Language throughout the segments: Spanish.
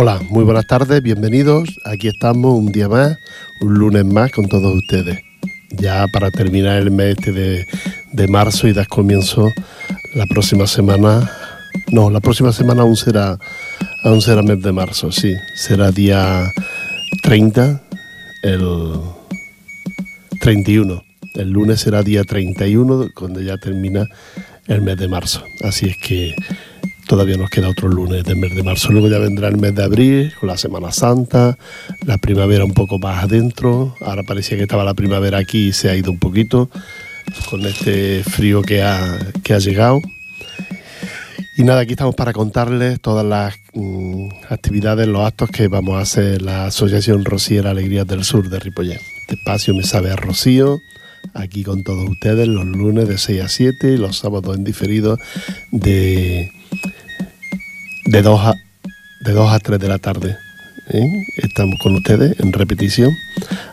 Hola, muy buenas tardes, bienvenidos. Aquí estamos un día más, un lunes más con todos ustedes. Ya para terminar el mes este de, de marzo y dar comienzo la próxima semana. No, la próxima semana aún será, aún será mes de marzo, sí. Será día 30, el 31. El lunes será día 31, cuando ya termina el mes de marzo. Así es que Todavía nos queda otro lunes del mes de marzo. Luego ya vendrá el mes de abril con la Semana Santa, la primavera un poco más adentro. Ahora parecía que estaba la primavera aquí y se ha ido un poquito con este frío que ha, que ha llegado. Y nada, aquí estamos para contarles todas las mm, actividades, los actos que vamos a hacer la Asociación Rociera Alegrías del Sur de Ripollet. Este espacio me sabe a Rocío, aquí con todos ustedes los lunes de 6 a 7 y los sábados en diferido de de 2 a, de 2 a 3 de la tarde. ¿eh? Estamos con ustedes en repetición.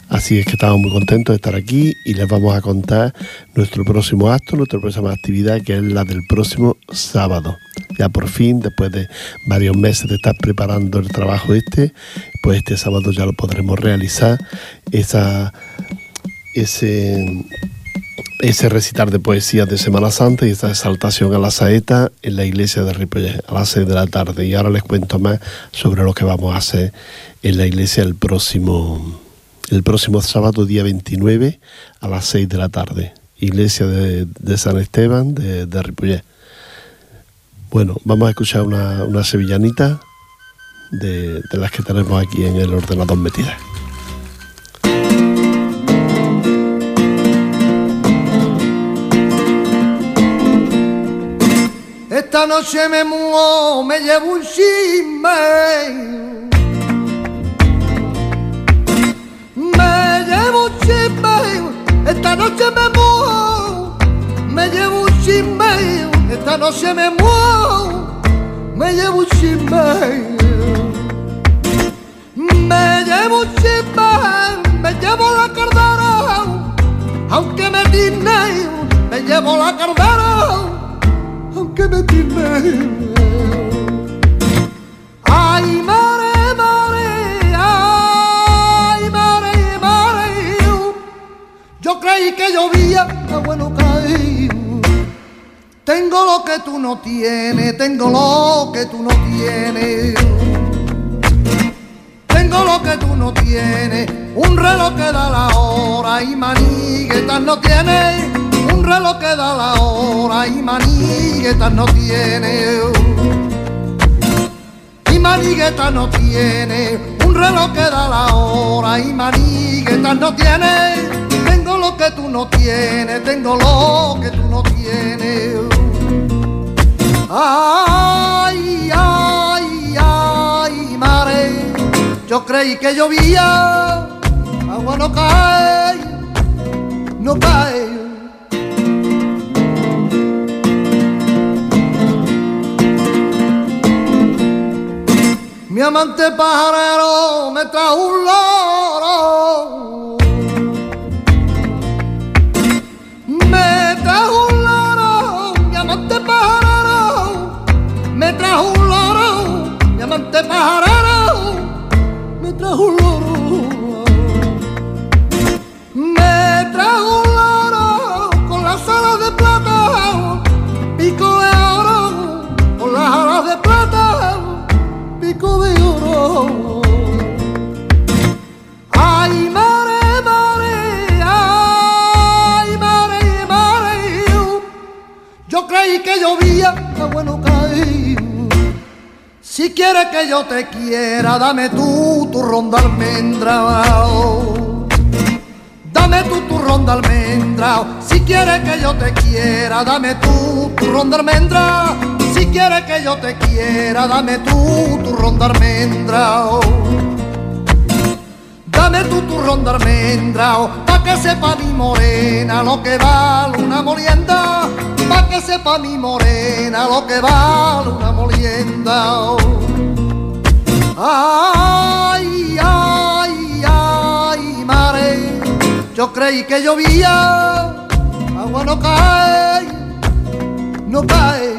Así es que estamos muy contentos de estar aquí y les vamos a contar nuestro próximo acto, nuestra próxima actividad, que es la del próximo sábado. Ya por fin, después de varios meses de estar preparando el trabajo este, pues este sábado ya lo podremos realizar. Esa, ese ese recitar de poesías de Semana Santa y esta exaltación a la saeta en la iglesia de Ripollet a las 6 de la tarde. Y ahora les cuento más sobre lo que vamos a hacer en la iglesia el próximo, el próximo sábado, día 29, a las 6 de la tarde. Iglesia de, San Esteban de, de. Bueno, vamos a escuchar una, sevillanita de, de las que tenemos aquí en el ordenador metidas. Noche me muevo, me llevo un chisme. Me llevo un chisme, esta noche me muevo, me llevo un chisme, esta noche me muevo, me llevo un chisme. Me llevo un chisme, me llevo la cardera, aunque me tiene, me llevo la cardera que me tiene. Ay, mare, mare, ay, mare, mare. Yo creí que llovía, agua no cae. Tengo lo que tú no tienes, tengo lo que tú no tienes. Tengo lo que tú no tienes, un reloj que da la hora y maniguetas no tienes reloj que da la hora y manigueta no tiene. Y manigueta no tiene, un reloj que da la hora y manigueta no tiene. Tengo lo que tú no tienes, tengo lo que tú no tienes. Ay, ay, ay, mare, yo creí que llovía, agua no cae, no cae. Mi amante pajarero me trajo un loro. Me trajo un loro, mi amante pajarero. Me trajo un loro, mi amante pajarero. Me trajo un loro. Me trajo un loro con las alas de Creí que llovía, que bueno caí. Si quieres que yo te quiera, dame tú tu ronda almendra. Dame tú tu ronda almendra. Si quieres que yo te quiera, dame tú tu ronda almendra. Si quieres que yo te quiera, dame tú tu ronda almendra. Dame tu ronda almendra, pa' que sepa mi morena lo que vale una molienda. Pa' que sepa mi morena lo que vale una molienda. Ay, ay, ay, mare, yo creí que llovía, agua no cae, no cae.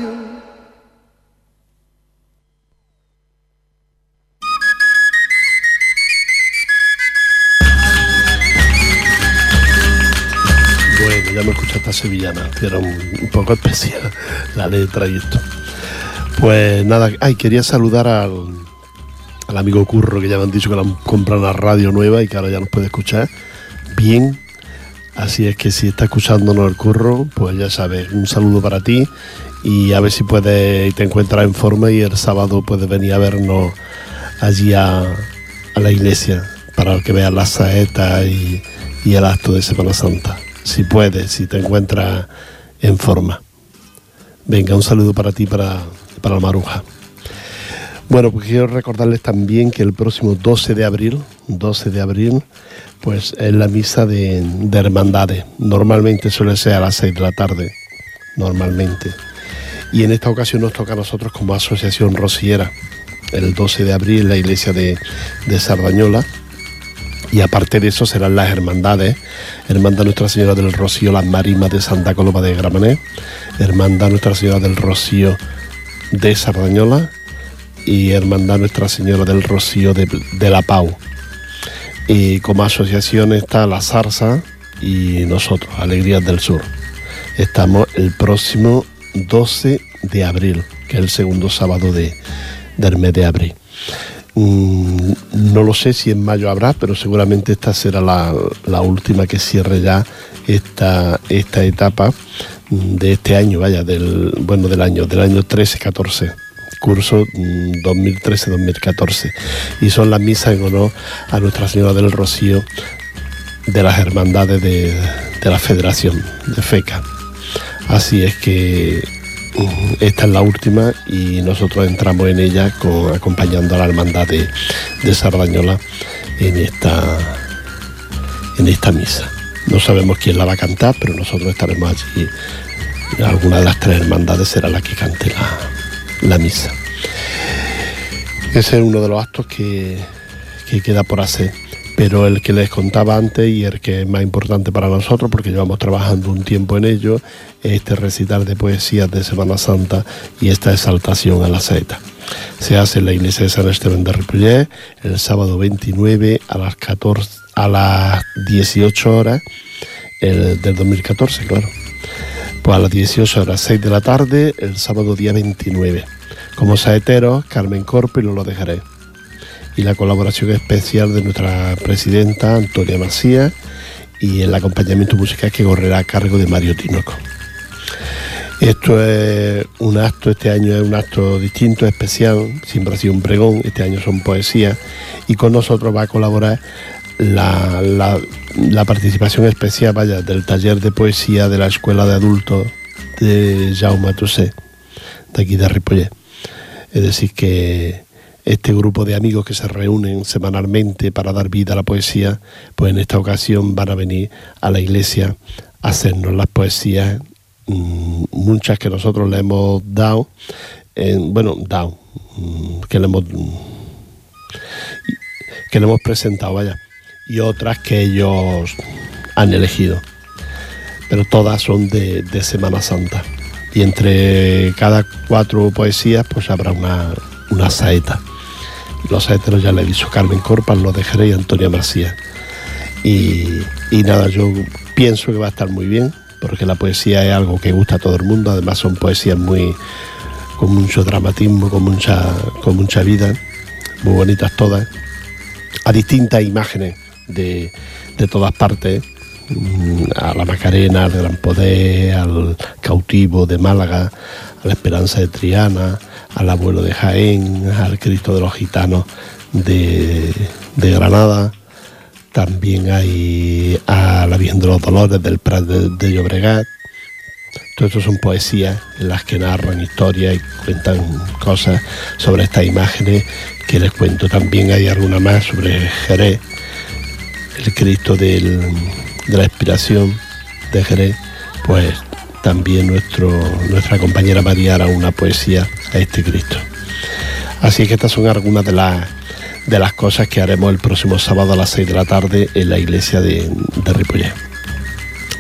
Sevillana, era un, poco especial la letra y esto. Pues nada, ay, quería saludar al, amigo Curro, que ya me han dicho que le han comprado una radio nueva y que ahora ya nos puede escuchar bien. Así es que si está escuchándonos el Curro, pues ya sabes, un saludo para ti y a ver si puedes te encuentras en forma y el sábado puedes venir a vernos allí a, la iglesia para que veas la saeta y, y el acto de Semana Santa. Si puedes, si te encuentras en forma. Venga, un saludo para ti, para, para la Maruja. Bueno, pues quiero recordarles también que el próximo 12 de abril, 12 de abril, pues es la misa de, de hermandades. Normalmente suele ser a las 6 de la tarde, normalmente. Y en esta ocasión nos toca a nosotros como asociación rociera, el 12 de abril en la iglesia de, de Sardañola y aparte de eso serán las hermandades, Hermandad Nuestra Señora del Rocío, las Marimas de Santa Coloma de Gramané, Hermandad Nuestra Señora del Rocío de Sardañola y Hermandad Nuestra Señora del Rocío de, La Pau. Y como asociación está La Zarza y nosotros, Alegrías del Sur. Estamos el próximo 12 de abril, que es el segundo sábado de, del mes de abril. Mm, no lo sé si en mayo habrá, pero seguramente esta será la, última que cierre ya esta, esta etapa de este año, vaya, del, bueno, del año, del año 13-14 curso 2013-2014 mm, y son las misas en honor a Nuestra Señora del Rocío de las hermandades de, de la Federación de FECA. Así es que esta es la última y nosotros entramos en ella acompañando a la hermandad de, Sardañola en esta, en esta misa. No sabemos quién la va a cantar, pero nosotros estaremos allí. Alguna de las tres hermandades será la que cante la, la misa. Ese es uno de los actos que, que queda por hacer pero el que les contaba antes y el que es más importante para nosotros, porque llevamos trabajando un tiempo en ello, es este recital de poesías de Semana Santa y esta exaltación a la saeta. Se hace en la iglesia de San Esteban de Ripollet el sábado 29 a las, 14, a las 18 horas del 2014, claro. Pues a las 18 horas 6 de la tarde, el sábado día 29. Como saeteros, Carmen Corpo y lo dejaré y la colaboración especial de nuestra presidenta Antonia Macías y el acompañamiento musical que correrá a cargo de Mario Tinoco. Esto es un acto, este año es un acto distinto, especial, siempre ha sido un pregón, este año son poesías y con nosotros va a colaborar la, la, participación especial vaya, del taller de poesía de la Escuela de Adultos de Jaume Toussaint, de aquí de Ripollet. Es decir, que este grupo de amigos que se reúnen semanalmente para dar vida a la poesía, pues en esta ocasión van a venir a la iglesia a hacernos las poesías, mm, muchas que nosotros le hemos dado, bueno, dado, mm, que le hemos que le hemos presentado, vaya, y otras que ellos han elegido. Pero todas son de, de Semana Santa. Y entre cada cuatro poesías, pues habrá una, una saeta. Los héteros ya le he dicho Carmen Corpas, lo dejaré y Antonia Macías. Y, nada, yo pienso que va a estar muy bien, porque la poesía es algo que gusta a todo el mundo, además son poesías muy con mucho dramatismo, con mucha, con mucha vida, muy bonitas todas, a distintas imágenes de, de todas partes, mm, a la Macarena, al Gran Poder, al cautivo de Málaga, a la Esperanza de Triana, al abuelo de Jaén, al Cristo de los Gitanos de, Granada. También hay a la Virgen de los Dolores del Prat de, Llobregat. Todo esto son poesías en las que narran historias y cuentan cosas sobre estas imágenes que les cuento. También hay alguna más sobre Jerez, el Cristo de la inspiración de Jerez, pues también nuestra compañera María hará una poesía a este Cristo. Así que estas son algunas de las, de las cosas que haremos el próximo sábado a las 6 de la tarde en la iglesia de, de.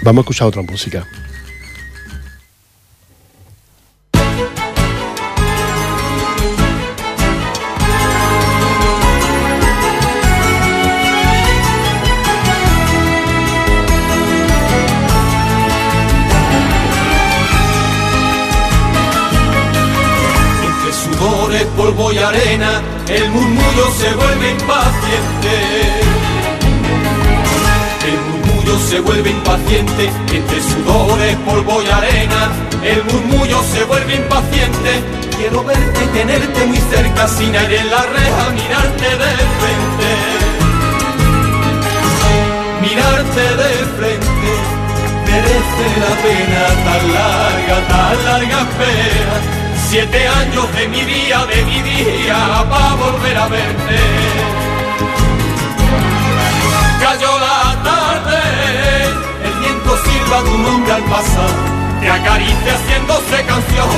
Vamos a escuchar otra música. De frente, merece la pena tan larga, tan larga espera Siete años de mi día, de mi día, para volver a verte. Cayó la tarde, el viento silba tu nombre al pasar, te acaricia haciéndose canción.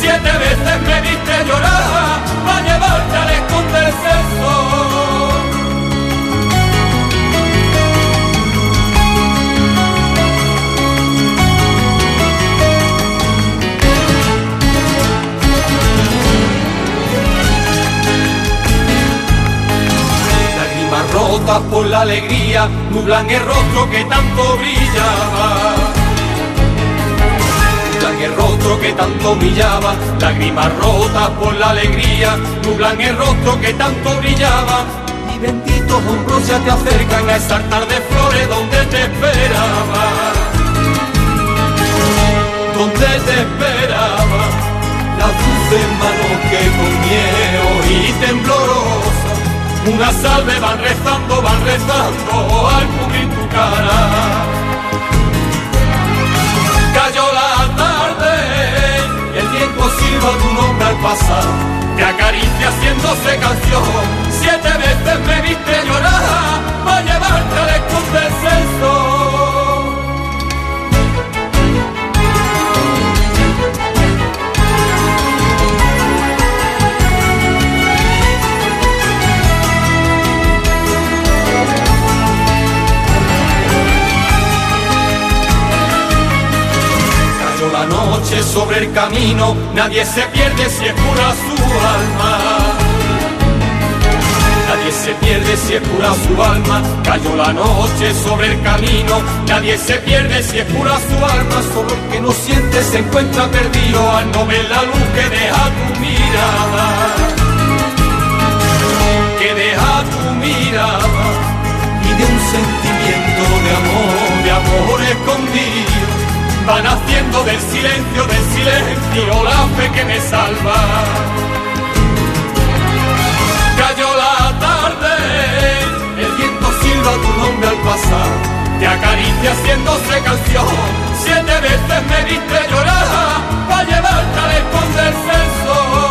Siete veces me diste llorar, para llevarte al esconderse el. Rotas por la alegría, nublan el rostro que tanto brillaba. Nublan el rostro que tanto brillaba, lágrimas rotas por la alegría, nublan el rostro que tanto brillaba. Y benditos hombros ya te acercan a esa tarde de flores donde te esperaba. Donde te esperaba, las dulces manos que con miedo y temblorosa una salve van rezando, van rezando al cubrir tu cara. Cayó la tarde, el viento silba tu nombre al pasar, te acaricia haciéndose canción. Siete veces me viste llorar, para llevarte al nadie se pierde si es pura su alma. Nadie se pierde si es pura su alma, cayó la noche sobre el camino, nadie se pierde si es pura su alma, solo el que no siente se encuentra perdido al no ver la luz que deja tu mirada. Que deja tu mirada y de un sentimiento de amor, de amor escondido van haciendo del silencio, del silencio, la fe que me salva. Cayó la tarde, el viento silba tu nombre al pasar, te acaricia haciéndose canción, siete veces me diste llorar, para llevarte al esconderse el sol.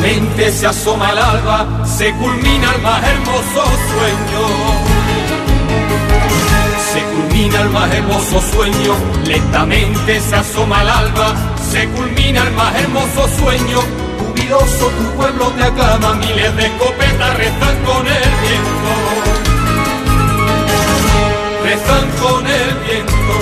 Lentamente se asoma el alba, se culmina el más hermoso sueño. Se culmina el más hermoso sueño, lentamente se asoma el alba, se culmina el más hermoso sueño. Jubiloso tu pueblo te aclama, miles de escopetas rezan con el viento. Rezan con el viento,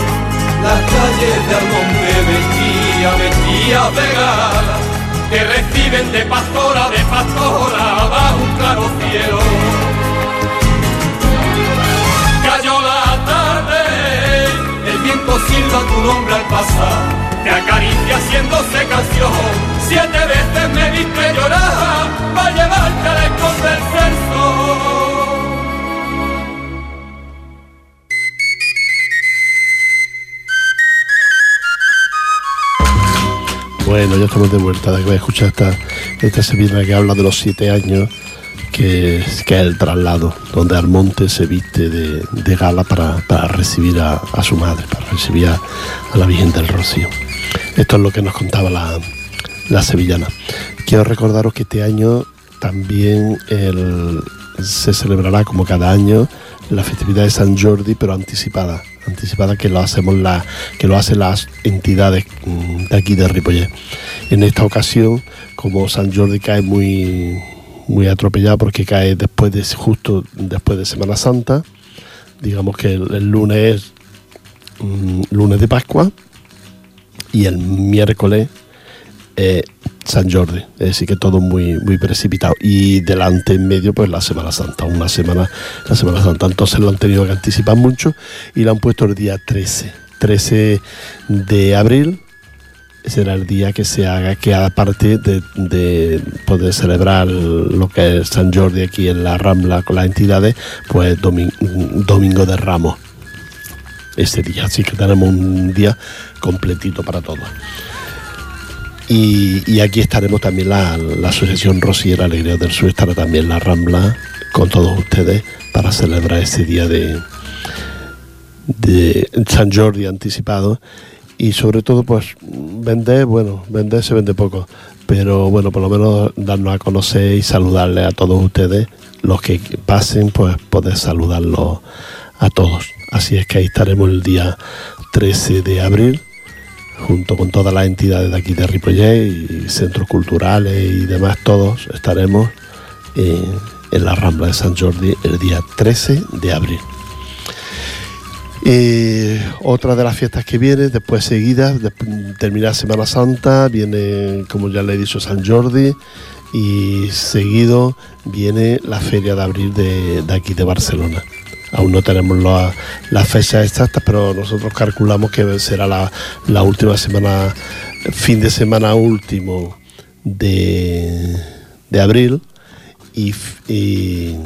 las calles de Almonte vestía, vestía de gala que reciben de pastora, de pastora, bajo un claro cielo. Cayó la tarde, el viento silba tu nombre al pasar, te acaricia haciéndose canción, siete veces me viste llorar, para llevarte al esconderse el sol. Bueno, ya estamos de vuelta de que escuchar esta, esta sevilla que habla de los siete años, que, que es el traslado, donde Almonte se viste de, gala para, recibir a, su madre, para recibir a, la Virgen del Rocío. Esto es lo que nos contaba la, sevillana. Quiero recordaros que este año también se celebrará como cada año la festividad de San Jordi, pero anticipada anticipada que lo hacemos la, que lo hacen las entidades mm, de aquí de Ripollet. En esta ocasión, como San Jordi cae muy muy atropellado porque cae después de justo después de Semana Santa, digamos que el, lunes es mm, lunes de Pascua y el miércoles San Jordi, es decir, que todo muy, muy precipitado. Y delante en medio, pues la Semana Santa, una semana, la Semana Santa. Entonces lo han tenido que anticipar mucho y lo han puesto el día 13, 13 de abril. Será el día que se haga, que aparte de, de poder celebrar lo que es San Jordi aquí en la Rambla con las entidades, pues Domingo de Ramos este día. Así que tenemos un día completito para todos. Y, aquí estaremos también la, Asociación Rosiera Alegría del Sur, estará también la Rambla con todos ustedes para celebrar este día de, de San Jordi anticipado. Y sobre todo pues vender, bueno, vender se vende poco, pero bueno, por lo menos darnos a conocer y saludarle a todos ustedes, los que pasen, pues poder saludarlos a todos. Así es que ahí estaremos el día 13 de abril junto con todas las entidades de aquí de Ripollet y centros culturales y demás, todos estaremos en la Rambla de San Jordi el día 13 de abril. otra de las fiestas que viene, después seguidas, de terminar Semana Santa, viene, como ya le he dicho, San Jordi y seguido viene la Feria de Abril de aquí de Barcelona. Aún no tenemos las fechas exactas, pero nosotros calculamos que será la, última semana, fin de semana último de, abril y, y,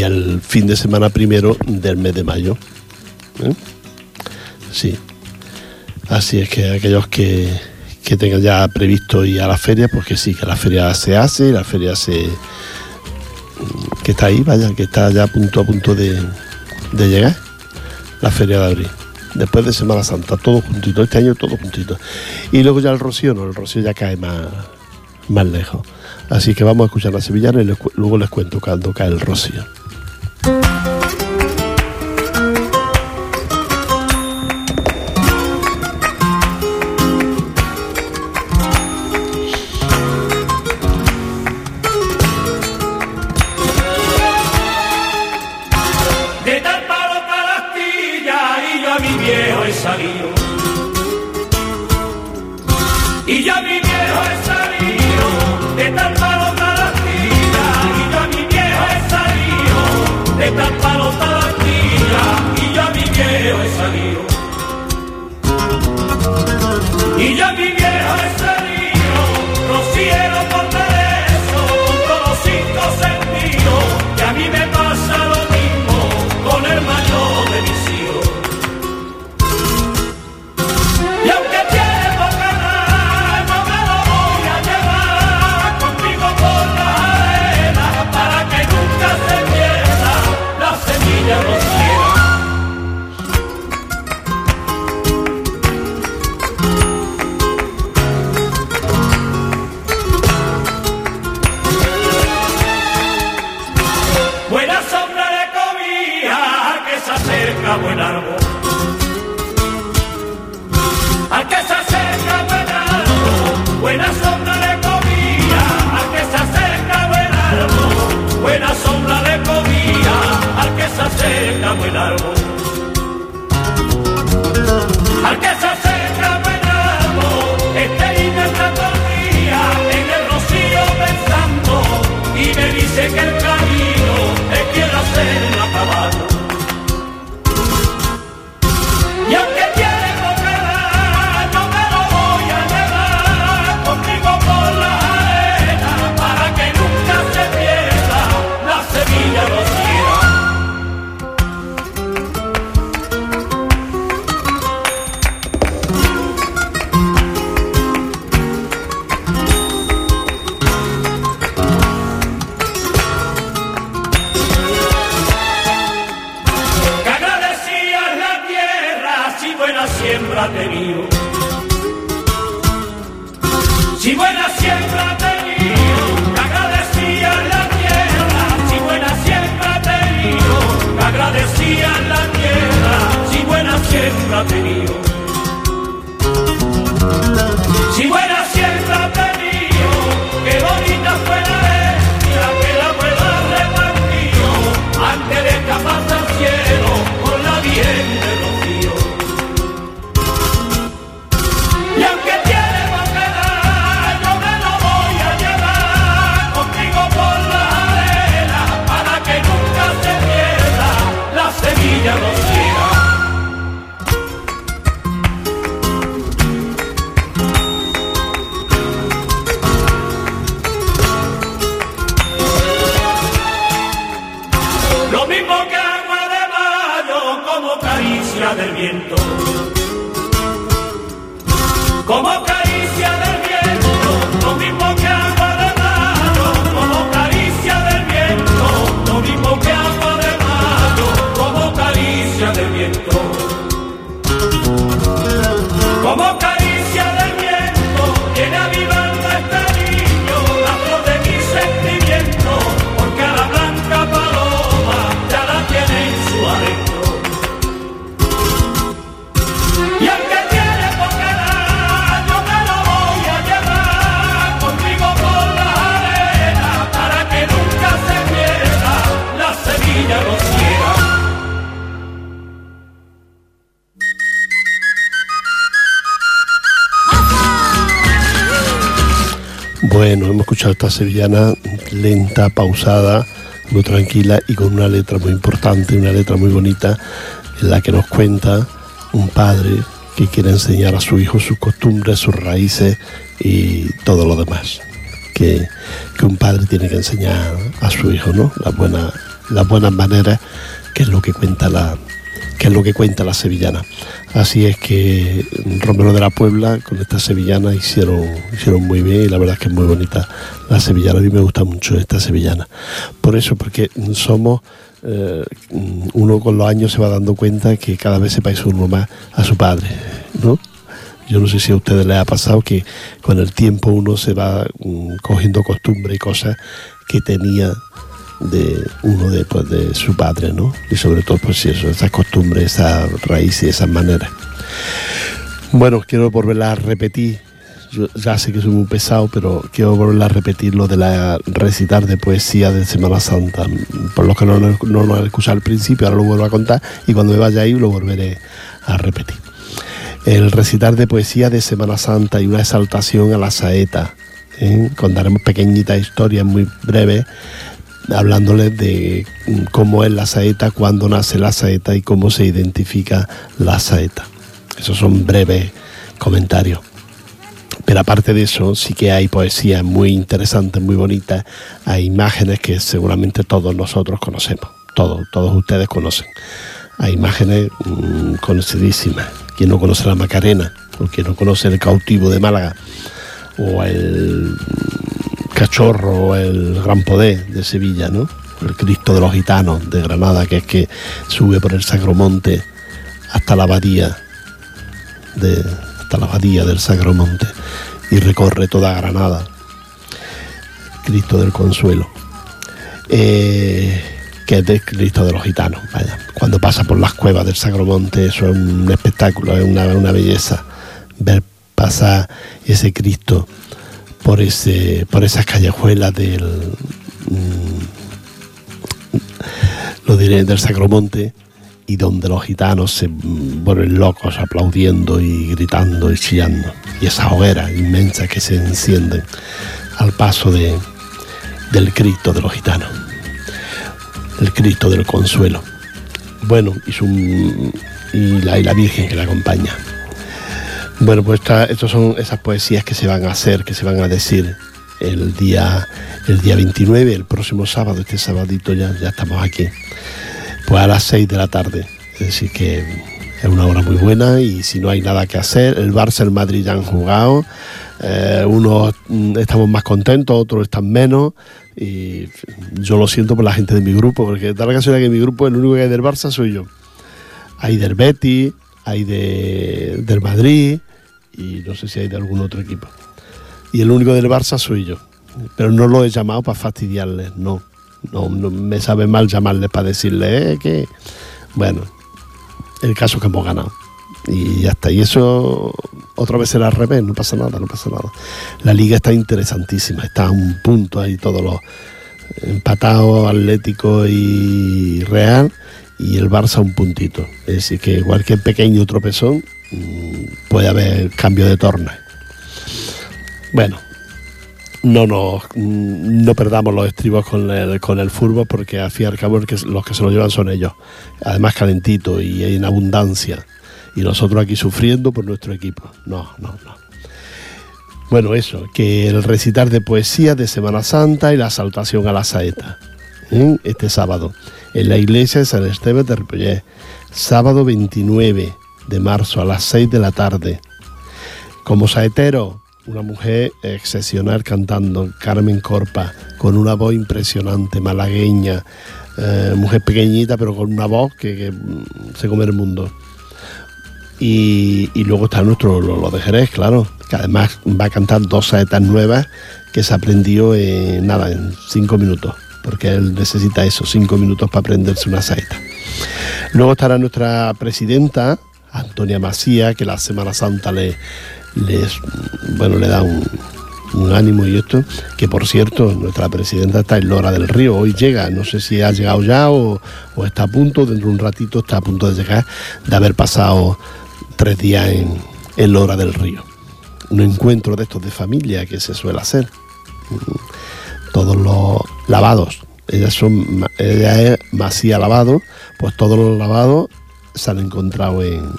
el fin de semana primero del mes de mayo. ¿eh? Sí. Así es que aquellos que, que tengan ya previsto ir a la feria, pues que sí, que la feria se hace, la feria se que está ahí, vaya, que está ya a punto a punto de, llegar, la Feria de Abril. Después de Semana Santa, todo juntito, este año todo juntito. Y luego ya el Rocío, no, el Rocío ya cae más, más lejos. Así que vamos a escuchar la sevillana y luego les cuento cuando cae el Rocío. Bueno, hemos escuchado esta sevillana lenta, pausada, muy tranquila y con una letra muy importante, una letra muy bonita, en la que nos cuenta un padre que quiere enseñar a su hijo sus costumbres, sus raíces y todo lo demás. Que, que un padre tiene que enseñar a su hijo, ¿no? Las buenas, las buenas maneras, que es lo que cuenta la, que es lo que cuenta la sevillana. Así es que Romero de la Puebla con esta sevillana hicieron, hicieron muy bien y la verdad es que es muy bonita la sevillana. A mí me gusta mucho esta sevillana. Por eso, porque somos, eh, uno con los años se va dando cuenta que cada vez se parece uno más a su padre, ¿no? Yo no sé si a ustedes les ha pasado que con el tiempo uno se va mm, cogiendo costumbre y cosas que tenía de uno de, pues, de su padre, ¿no? Y sobre todo, pues eso, esas costumbres, esas raíces y esas maneras. Bueno, quiero volverla a repetir. Yo ya sé que soy muy pesado, pero quiero volver a repetir lo de la recitar de poesía de Semana Santa. Por los que no, no, no lo escuchado al principio, ahora lo vuelvo a contar y cuando me vaya ahí lo volveré a repetir. El recitar de poesía de Semana Santa y una exaltación a la saeta. ¿eh? Contaremos pequeñitas historias muy breves hablándoles de cómo es la saeta, cuándo nace la saeta y cómo se identifica la saeta. Esos son breves comentarios. Pero aparte de eso, sí que hay poesía muy interesante, muy bonita, hay imágenes que seguramente todos nosotros conocemos, todos, todos ustedes conocen. Hay imágenes mmm, conocidísimas. Quien no conoce la Macarena, o quien no conoce el cautivo de Málaga, o el cachorro, o el gran poder de Sevilla, ¿no? El Cristo de los Gitanos de Granada, que es que sube por el Sagromonte hasta la abadía de, hasta la abadía del Sagromonte y recorre toda Granada. Cristo del Consuelo. Eh, que es de Cristo de los Gitanos, vaya. Cuando pasa por las cuevas del Sagromonte, eso es un espectáculo, es una, una belleza ver pasar ese Cristo por ese por esas callejuelas del mmm, lo diré del Sagromonte y donde los gitanos se vuelven locos aplaudiendo y gritando y chillando. Y esas hogueras inmensas que se encienden al paso de, del Cristo de los gitanos. El Cristo del Consuelo. Bueno, y, su, la, y la Virgen que la acompaña. Bueno, pues estas son esas poesías que se van a hacer, que se van a decir el día, el día 29, el próximo sábado, este sabadito ya, ya estamos aquí pues a las 6 de la tarde. Es decir, que es una hora muy buena y si no hay nada que hacer, el Barça el Madrid ya han jugado, eh, unos estamos más contentos, otros están menos y yo lo siento por la gente de mi grupo, porque da la casualidad que en mi grupo el único que hay del Barça soy yo. Hay del Betis, hay de, del Madrid y no sé si hay de algún otro equipo. Y el único del Barça soy yo. Pero no lo he llamado para fastidiarles, no. No, no, me sabe mal llamarles para decirle eh, que, bueno, el caso es que hemos ganado. Y ya está. Y eso otra vez será al revés, no pasa nada, no pasa nada. La liga está interesantísima, está a un punto ahí todos los empatados, Atlético y Real, y el Barça un puntito. Es decir, que cualquier pequeño tropezón puede haber cambio de torna. Bueno, no nos no perdamos los estribos con el, con el fútbol porque al fin y al cabo que, los que se lo llevan son ellos. Además calentito y en abundancia. Y nosotros aquí sufriendo por nuestro equipo. No, no, no. Bueno, eso, que el recitar de poesía de Semana Santa y la salutación a la saeta. Este sábado. en la iglesia de San Esteban de Ripollet. Sábado 29 de marzo a las 6 de la tarde. Como saetero, una mujer excepcional cantando, Carmen Corpa, con una voz impresionante, malagueña, eh, mujer pequeñita pero con una voz que, mm, se come el mundo. Y, luego está nuestro lo, de Jerez, claro, que además va a cantar dos saetas nuevas que se aprendió en nada, en cinco minutos, porque él necesita eso, cinco minutos para aprenderse una saeta. Luego estará nuestra presidenta, Antonia Macía, que la Semana Santa le, bueno, le da un, ánimo y esto, que por cierto, nuestra presidenta está en Lora del Río, hoy llega, no sé si ha llegado ya o, está a punto, dentro de un ratito está a punto de llegar, de haber pasado tres días en, en Lora del Río. Un encuentro de estos de familia que se suele hacer. Todos los lavados, ellas son, ella es Macía Lavado, pues todos los lavados se han encontrado en,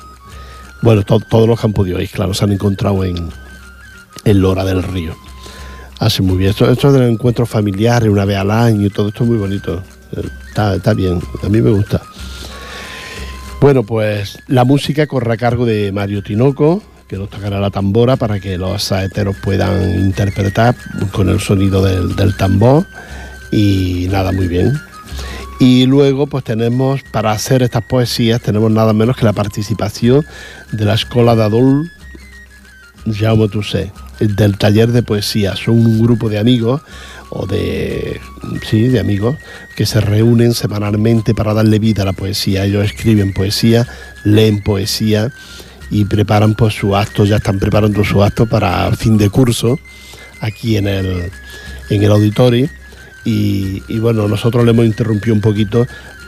bueno, todos los campos de hoy, claro, se han encontrado en, en Lora del Río. Así muy bien. Esto, esto de los encuentros familiares, una vez al año y todo esto es muy bonito. Está, está bien, a mí me gusta. Bueno, pues la música corre a cargo de Mario Tinoco, que nos tocará la tambora para que los saeteros puedan interpretar con el sonido del, del tambor. Y nada, muy bien. Y luego pues tenemos, para hacer estas poesías, tenemos nada menos que la participación de la Escuela de Adult Jaume Toussaint, del taller de poesía. Son un grupo de amigos, o de, sí, de amigos, que se reúnen semanalmente para darle vida a la poesía. Ellos escriben poesía, leen poesía y preparan pues su acto, ya están preparando su acto para fin de curso aquí en el, en el auditorio y, bueno, nosotros le hemos interrumpido un poquito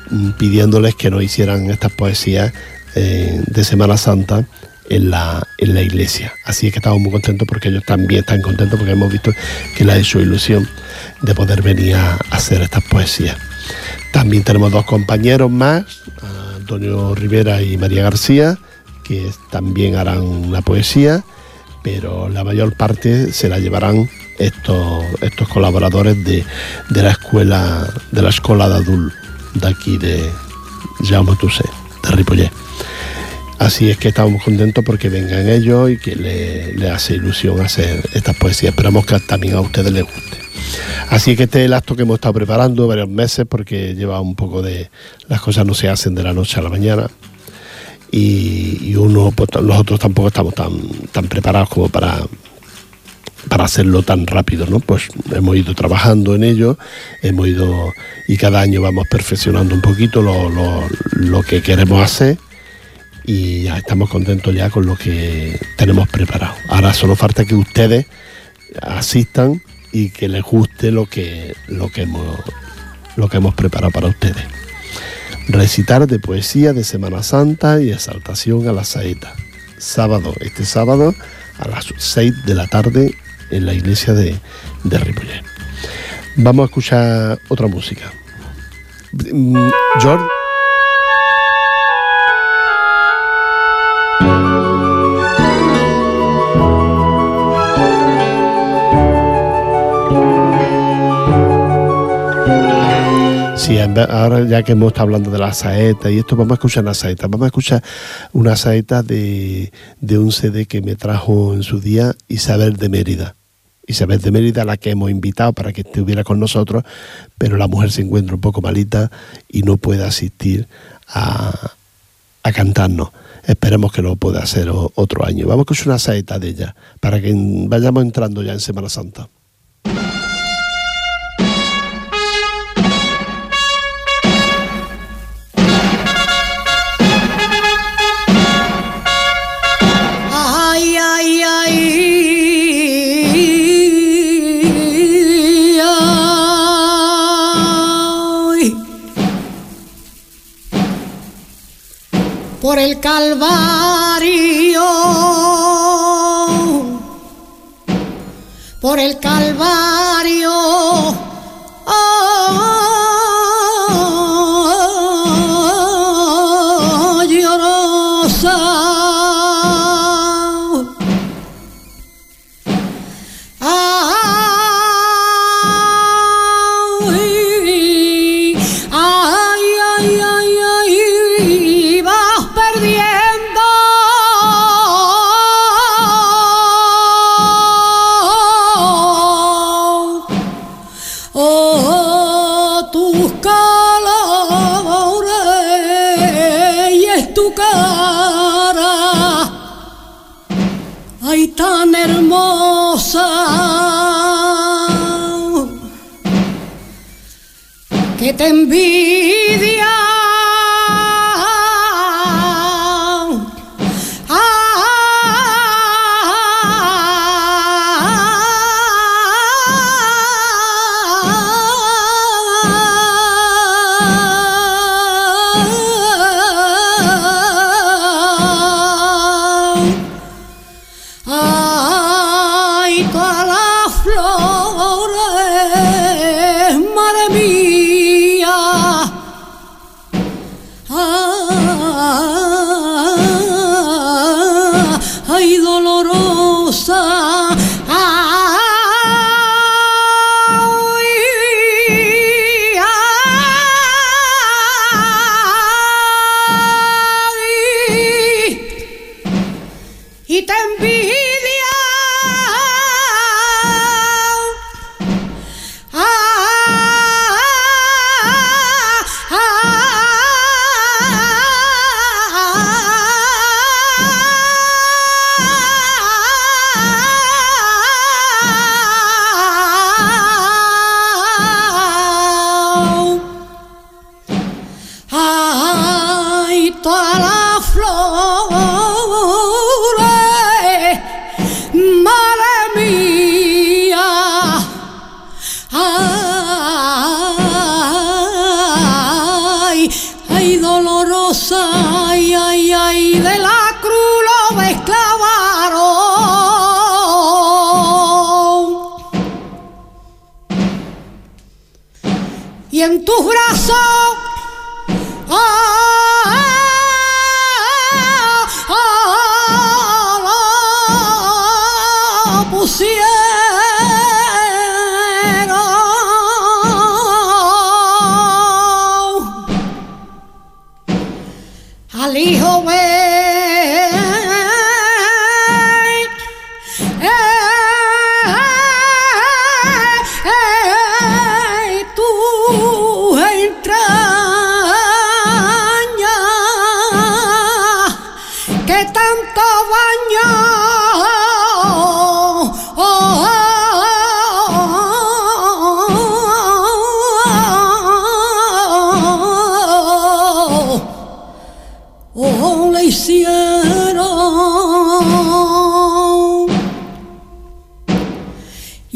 mm, pidiéndoles que nos hicieran estas poesías eh, de Semana Santa en la, en la iglesia. Así es que estamos muy contentos porque ellos también están contentos porque hemos visto que les ha su ilusión de poder venir a hacer estas poesías. También tenemos dos compañeros más, Antonio Rivera y María García, que también harán una poesía, pero la mayor parte se la llevarán estos, estos colaboradores de, la escuela de la escuela de adult de aquí de Jaume Toussaint, de Ripollet. Así es que estamos contentos porque vengan ellos y que le, hace ilusión hacer estas poesías. Esperamos que también a ustedes les guste. Así que este es el acto que hemos estado preparando varios meses porque lleva un poco de... Las cosas no se hacen de la noche a la mañana y, uno, pues, nosotros tampoco estamos tan, tan preparados como para para hacerlo tan rápido, ¿no? Pues hemos ido trabajando en ello, hemos ido y cada año vamos perfeccionando un poquito lo, que queremos hacer y ya estamos contentos ya con lo que tenemos preparado. Ahora solo falta que ustedes asistan y que les guste lo que, lo que, hemos, lo que hemos preparado para ustedes. Recitar de poesía de Semana Santa y exaltación a la saeta. Sábado, este sábado a las 6 de la tarde en la iglesia de, de. Vamos a escuchar otra música. Mm, George. Ahora ya que hemos estado hablando de la saeta y esto, vamos a escuchar una saeta. Vamos a escuchar una saeta de, de un CD que me trajo en su día Isabel de Mérida. Isabel de Mérida, la que hemos invitado para que estuviera con nosotros, pero la mujer se encuentra un poco malita y no puede asistir a, a cantarnos. Esperemos que lo pueda hacer otro año. Vamos con una saeta de ella, para que vayamos entrando ya en Semana Santa. Por el Calvario, por el Calvario. ay,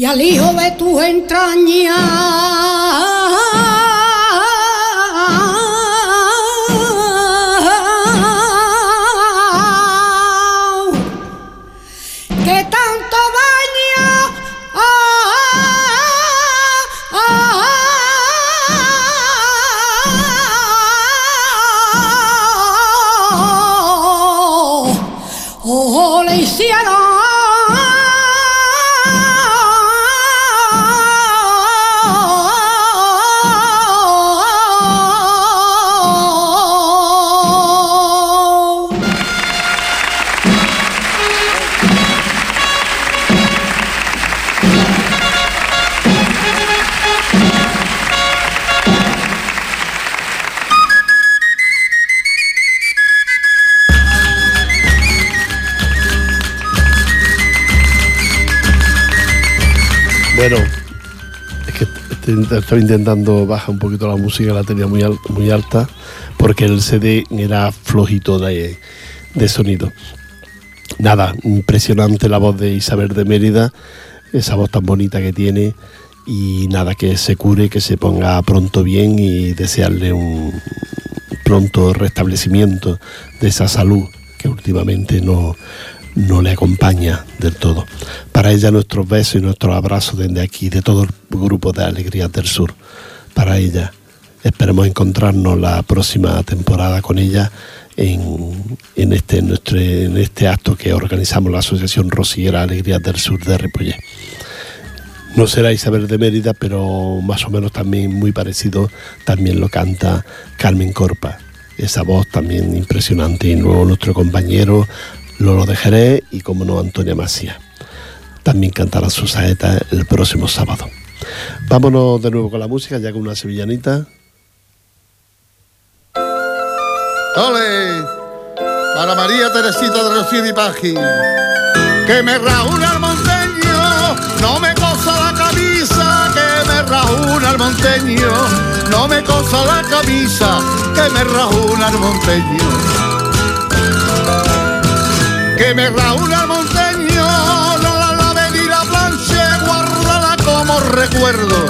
al hijo de tus entrañas. Estoy intentando bajar un poquito la música, la tenía muy, muy alta, porque el CD era flojito de, de sonido. Nada, impresionante la voz de Isabel de Mérida, esa voz tan bonita que tiene y nada, que se cure, que se ponga pronto bien y desearle un pronto restablecimiento de esa salud que últimamente no, no le acompaña del todo. Para ella nuestros besos y nuestros abrazos desde aquí, de todo el grupo de Alegrías del Sur. Para ella, esperemos encontrarnos la próxima temporada con ella en, este, nuestro, en este acto que organizamos la Asociación Rosiera Alegrías del Sur de Ripollet. No será Isabel de Mérida, pero más o menos también muy parecido, también lo canta Carmen Corpa. Esa voz también impresionante. Y luego nuestro compañero lo dejaré y como no Antonia Macía. También cantará su saeta el próximo sábado. Vámonos de nuevo con la música, ya con una sevillanita. ¡Ole! para María Teresita de Rocío y Paji, que me raúna el monteño, no me cosa la camisa, que me raúna el monteño, no me cosa la camisa, que me raúna el monteño. Que me raúna el monteño, no la lave ni la planche, guárdala como recuerdo,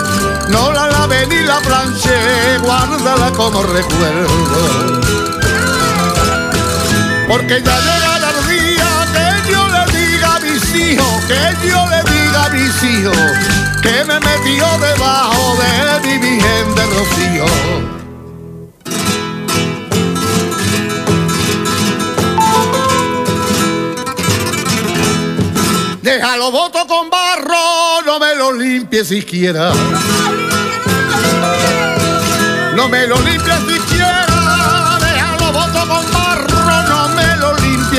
no la lave ni la planche, guárdala como recuerdo porque ya llegará el día que yo le diga a mis hijos, que yo le diga a mis hijos, que me metió debajo de mi virgen de rocío. Déjalo voto con barro, no me lo limpie siquiera. No me lo limpie siquiera.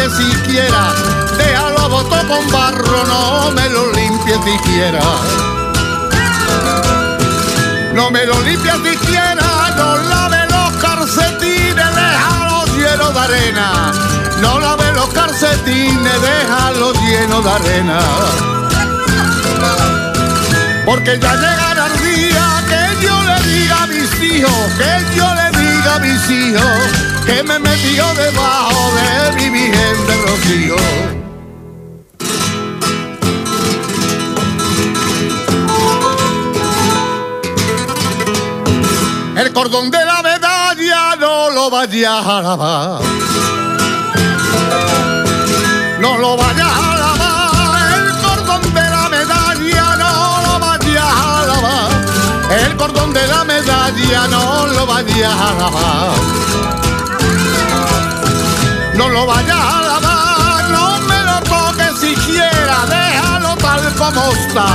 siquiera. Déjalo boto con barro, no me lo limpie siquiera. No me lo limpie siquiera, no lave los calcetines, déjalo lleno de arena. No los calcetines, déjalo lleno de arena. Porque ya llegará el día que yo le diga a mis hijos, que yo le diga a mis hijos que me metió debajo de mi virgen de rocío. El cordón de la medalla no lo vayas a lavar. No lo vayas a lavar. El cordón de la medalla no lo vayas a lavar. El cordón de la medalla no lo vayas a lavar no lo vayas a lavar, no me lo toques siquiera, déjalo tal como está.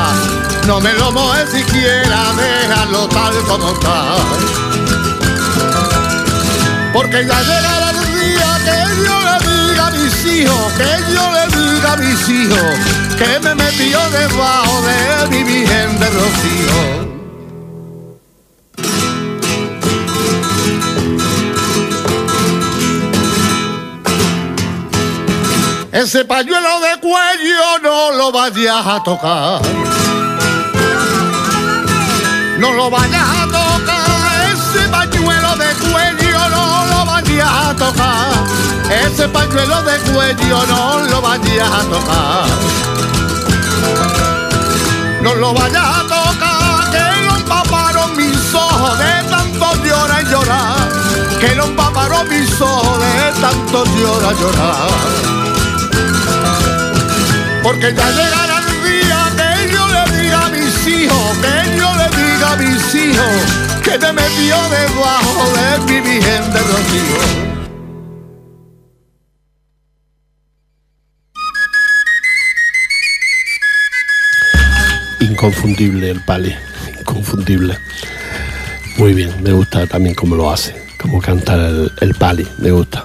No me lo mojes siquiera, déjalo tal como está. Porque ya llegará que yo le diga a mis hijos, que me metió debajo de mi virgen de rocío. Ese pañuelo de cuello no lo vayas a tocar. No lo vayas a tocar. Ese pañuelo de cuello no lo vayas a tocar. Ese pañuelo de cuello no lo vayas a tocar. No lo vayas a tocar, que lo empaparon mis ojos de tanto llorar y llorar. Que lo empaparon mis ojos de tanto llorar y llorar porque ya llegará el día que yo le diga a mis hijos, que yo le diga a mis hijos, que me metió debajo de mi virgen de rocío. Inconfundible el pali, inconfundible. Muy bien, me gusta también cómo lo hace, cómo canta el, pali, me gusta.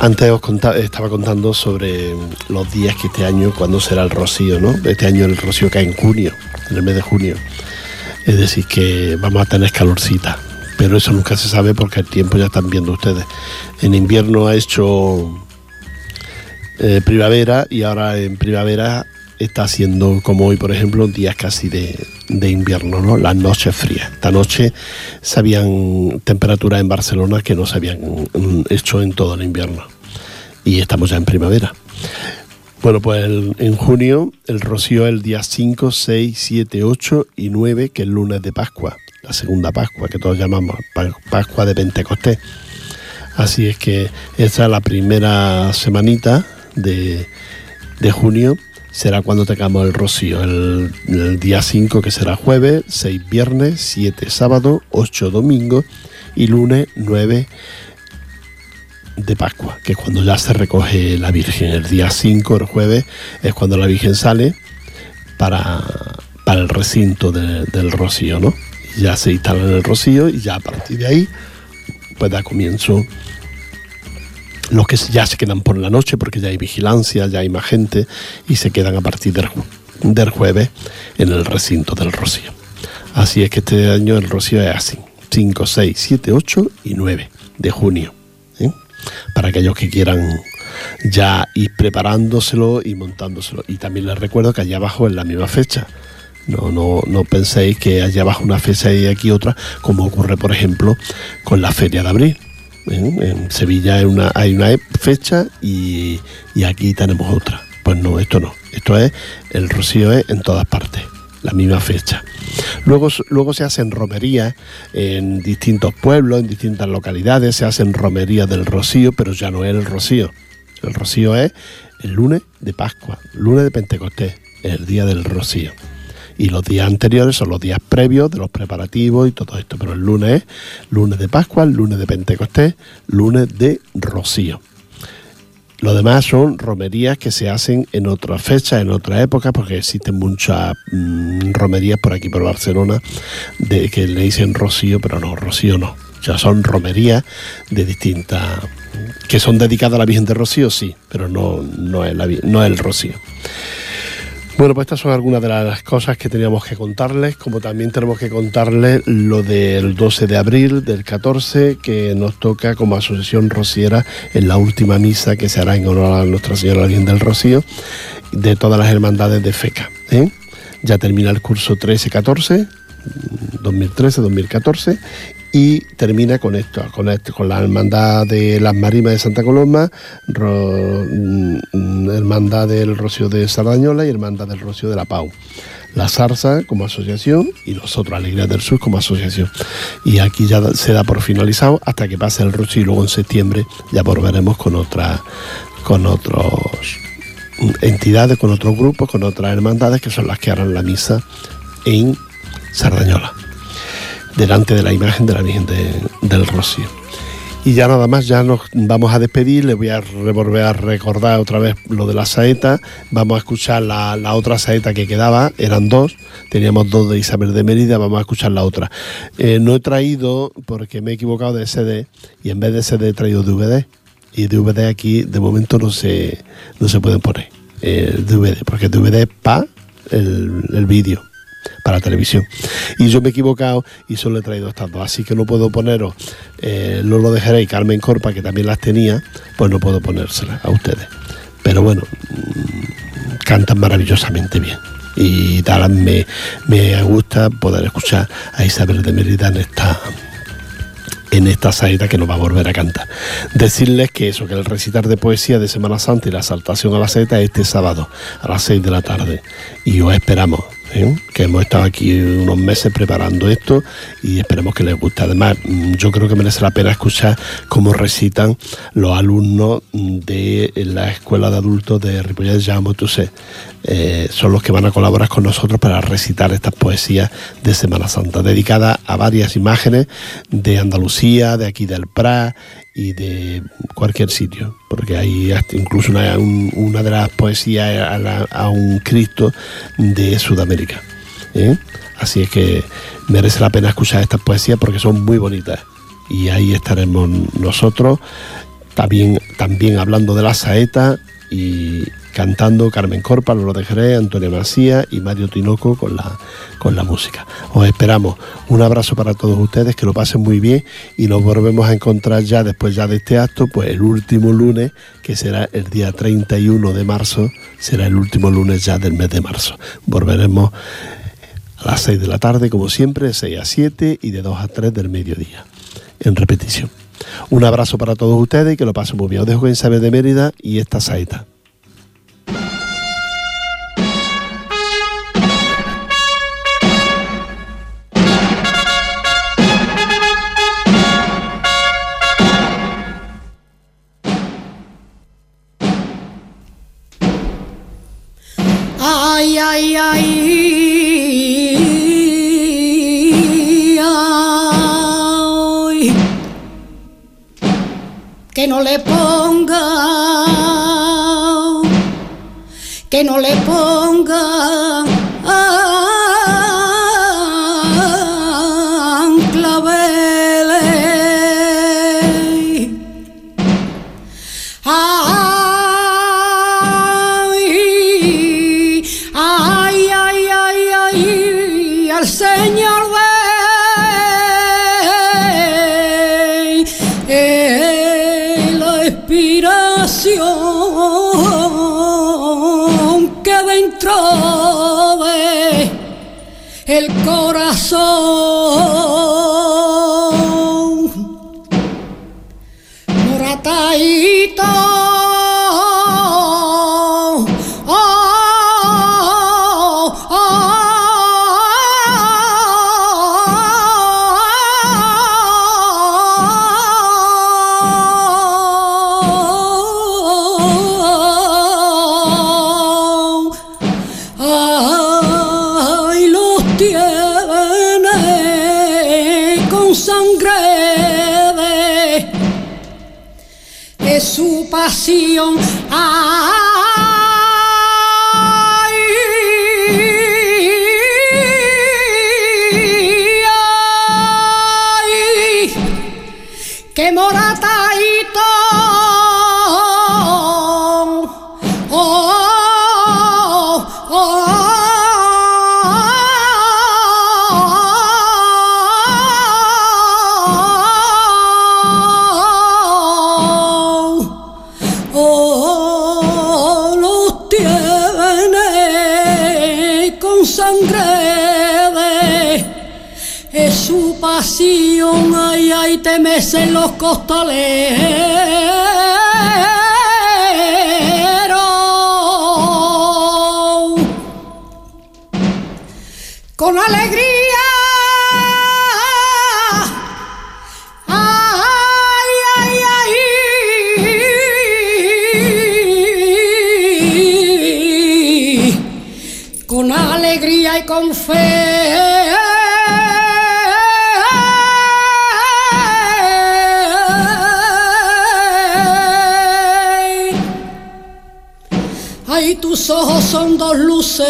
Antes os estaba contando sobre los días que este año, cuando será el rocío, ¿no? Este año el rocío cae en junio, en el mes de junio. Es decir, que vamos a tener calorcita. Pero eso nunca se sabe porque el tiempo ya están viendo ustedes. En invierno ha hecho eh, primavera y ahora en primavera está haciendo, como hoy, por ejemplo, días casi de, de, invierno, ¿no? Las noches frías. Esta noche se habían temperaturas en Barcelona que no se habían mm, hecho en todo el invierno. Y estamos ya en primavera. Bueno, pues en junio el rocío el día 5, 6, 7, 8 y 9, que es el lunes de Pascua, la segunda Pascua, que todos llamamos Pascua de Pentecostés. Así es que esta es la primera semanita de, de junio será cuando tengamos el rocío. El, día 5 que será jueves, 6 viernes, 7 sábado, 8 domingo y lunes 9 de Pascua, que es cuando ya se recoge la Virgen. El día 5, el jueves, es cuando la Virgen sale para, para el recinto del rocío, ¿no? Ya se instala en el rocío y ya a partir de ahí, pues da comienzo los que ya se quedan por la noche porque ya hay vigilancia, ya hay más gente y se quedan a partir del, jueves en el recinto del Rocío. Así es que este año el Rocío es así, 5, 6, 7, 8 y 9 de junio. ¿eh? para aquellos que quieran ya ir preparándoselo y montándoselo. Y también les recuerdo que allá abajo es la misma fecha. No, no, no penséis que allá abajo una fecha y aquí otra, como ocurre, por ejemplo, con la Feria de Abril. ¿Eh? En Sevilla hay una, fecha y, y aquí tenemos otra. Pues no, esto no. Esto es, el rocío es en todas partes, la misma fecha. Luego, luego se hacen romerías en distintos pueblos, en distintas localidades, se hacen romerías del rocío, pero ya no es el rocío. El rocío es el lunes de Pascua, lunes de Pentecostés, el día del rocío. Y los días anteriores son los días previos de los preparativos y todo esto. Pero el lunes es lunes de Pascua, lunes de Pentecostés, lunes de rocío. Lo demás son romerías que se hacen en otras fechas, en otras épocas, porque existen muchas mm, romerías por aquí, por Barcelona, de que le dicen rocío, pero no, rocío no. Ya son romerías de distintas, que son dedicadas a la Virgen de Rocío, sí, pero no, no, es, la, no es el rocío. Bueno, pues estas son algunas de las cosas que teníamos que contarles, como también tenemos que contarles lo del 12 de abril del 14, que nos toca como asociación rociera en la última misa que se hará en honor a Nuestra Señora Virgen del Rocío, de todas las hermandades de FECA. ¿eh? Ya termina el curso 13-14, 2013-2014, y termina con esto, con, esto, con la hermandad de las Marimas de Santa Coloma, ro, mm, hermandad del Rocío de Sardañola y hermandad del Rocío de la Pau. La Zarza como asociación y nosotros Alegría del Sur como asociación. Y aquí ya se da por finalizado hasta que pase el Rocío y luego en septiembre ya volveremos con otra, con otros entidades, con otros grupos, con otras hermandades que son las que harán la misa en Sardañola delante de la imagen de la Virgen del Rocío. Y ya nada más, ya nos vamos a despedir, les voy a volver a recordar otra vez lo de la saeta, vamos a escuchar la, otra saeta que quedaba, eran dos, teníamos dos de Isabel de Mérida, vamos a escuchar la otra. Eh, no he traído, porque me he equivocado de CD, y en vez de CD he traído DVD, y DVD aquí de momento no se, no se pueden poner, el DVD, porque DVD es para el, el vídeo para televisión. Y yo me he equivocado y solo he traído estas dos. Así que no puedo poneros eh, No lo dejaré Carmen Corpa, que también las tenía, pues no puedo ponérselas a ustedes. Pero bueno, mm, cantan maravillosamente bien. Y tal, me, me gusta poder escuchar a Isabel de Mérida en esta en esta saída que nos va a volver a cantar. Decirles que eso, que el recitar de poesía de Semana Santa y la saltación a la saeta este sábado a las 6 de la tarde. Y os esperamos. ¿Eh? que hemos estado aquí unos meses preparando esto y esperemos que les guste. Además, mm, yo creo que merece la pena escuchar cómo recitan los alumnos de la Escuela de Adultos de Ripollet de eh, son los que van a colaborar con nosotros para recitar estas poesías de Semana Santa, dedicadas a varias imágenes de Andalucía, de aquí del Prat y de cualquier sitio, porque hay incluso una, una de las poesías a, un Cristo de Sudamérica. ¿eh? Así es que merece la pena escuchar estas poesías porque son muy bonitas. Y ahí estaremos nosotros, también, también hablando de la saeta y, cantando Carmen Corpa, Lolo de Jerez, Antonio Macía y Mario Tinoco con la, con la música. Os esperamos. Un abrazo para todos ustedes, que lo pasen muy bien y nos volvemos a encontrar ya después ya de este acto, pues el último lunes, que será el día 31 de marzo, será el último lunes ya del mes de marzo. Volveremos a las 6 de la tarde, como siempre, de 6 a 7 y de 2 a 3 del mediodía, en repetición. Un abrazo para todos ustedes y que lo pasen muy bien. Os dejo con Isabel de Mérida y esta saeta. Que no le ponga, que no le ponga. in your la inspiración que dentro de el corazón. Ay, ay, te mecen los costaleros con alegría. Ay, ay, ay, con alegría y con fe. Tus ojos son dos luceros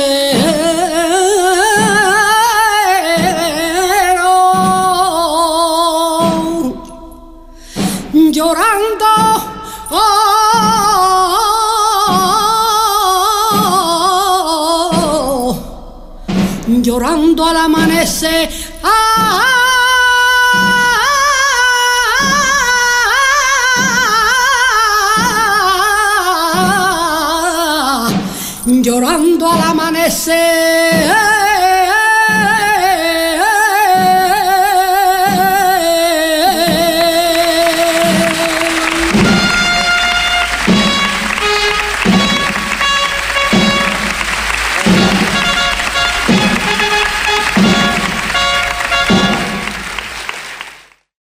llorando. oh, llorando al amanecer. Llorando al amanecer.